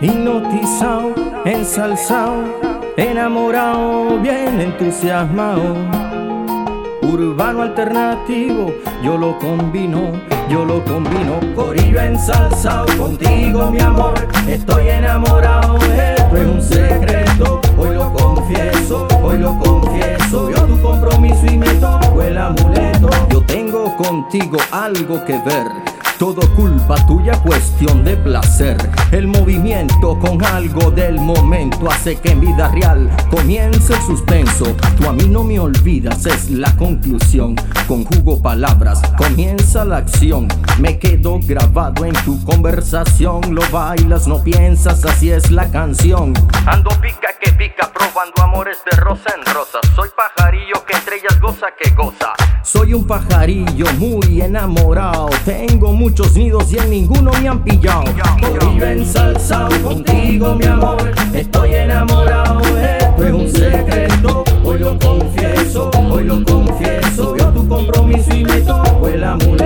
hipnotizado, ensalzado, enamorado, bien entusiasmado. Urbano alternativo, yo lo combino, yo lo combino. Corillo ensalzado contigo, mi amor. Estoy enamorado, esto es un secreto. Hoy lo confieso, hoy lo confieso. Yo tu compromiso y me toco el amuleto. Yo tengo contigo algo que ver todo culpa tuya, cuestión de placer. El movimiento con algo del momento hace que en vida real comience el suspenso. Tú a mí no me olvidas, es la conclusión. Conjugo palabras, comienza la acción. Me quedo grabado en tu conversación. Lo bailas, no piensas, así es la canción. Ando pica que pica, probando amores de rosa en rosa. Soy pajarillo que entre ellas goza que goza. Soy un pajarillo muy enamorado. Tengo muchos nidos y en ninguno me han pillado. Yo ensalzado contigo, mi amor. Estoy enamorado, esto es un secreto. Hoy lo confieso, hoy lo confieso. Yo tu compromiso y me toco el amuleto.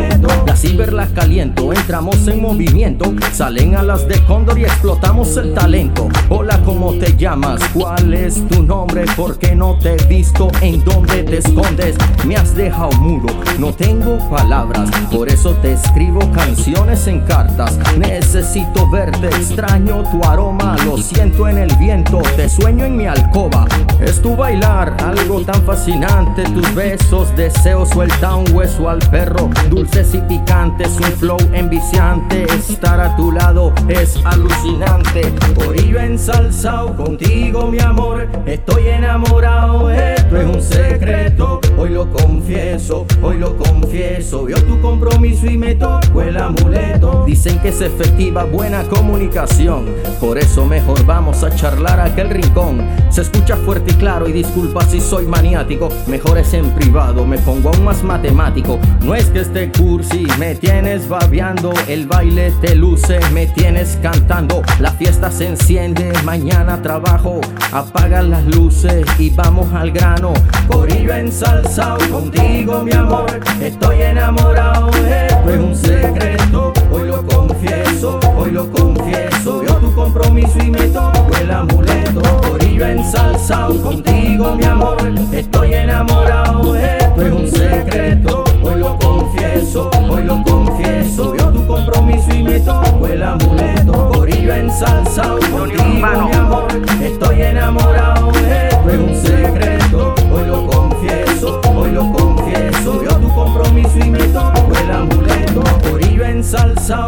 Las las caliento, entramos en movimiento. Salen a las de cóndor y explotamos el talento. Hola, ¿cómo te llamas? ¿Cuál es tu nombre? ¿Por qué no te he visto? ¿En dónde te escondes? Me has dejado mudo, no tengo palabras. Por eso te escribo canciones en cartas. Necesito verte, extraño tu aroma. Lo siento en el viento, te sueño en mi alcoba. Es tu bailar, algo tan fascinante. Tus besos, deseo suelta un hueso al perro. Dulces y picantes, un flow enviciante. Estar a tu lado es alucinante. Por ello ensalzado contigo, mi amor. Estoy enamorado, esto es un secreto. Hoy lo confieso, hoy lo confieso. Vio tu compromiso y me toco el amuleto. Dicen que es efectiva buena comunicación. Por eso mejor vamos a charlar a aquel rincón. Se escucha fuerte y claro y disculpa si soy maniático. Mejor es en privado, me pongo aún más matemático. No es que esté cursi, me tienes babeando. El baile te luce, me tienes cantando. La fiesta se enciende, mañana trabajo. Apaga las luces y vamos al grano. Corillo ensalzado contigo, mi amor. Estoy enamorado, esto es un secreto. Hoy lo confieso. Yo tu compromiso y me toco el amuleto. Corillo ensalzado contigo, mi amor. Estoy enamorado, esto es un secreto. Hoy lo confieso, hoy lo confieso. Yo tu compromiso y me toco el amuleto. Corillo ensalzado contigo,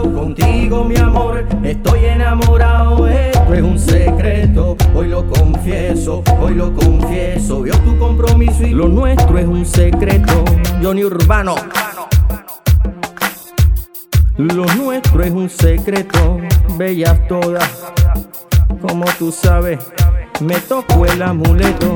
Contigo, mi amor. Estoy enamorado, esto es un secreto. Hoy lo confieso, hoy lo confieso. Vio tu compromiso y lo nuestro es un secreto. Johnny Urbano. Lo nuestro es un secreto, bellas todas. Como tú sabes, me tocó el amuleto.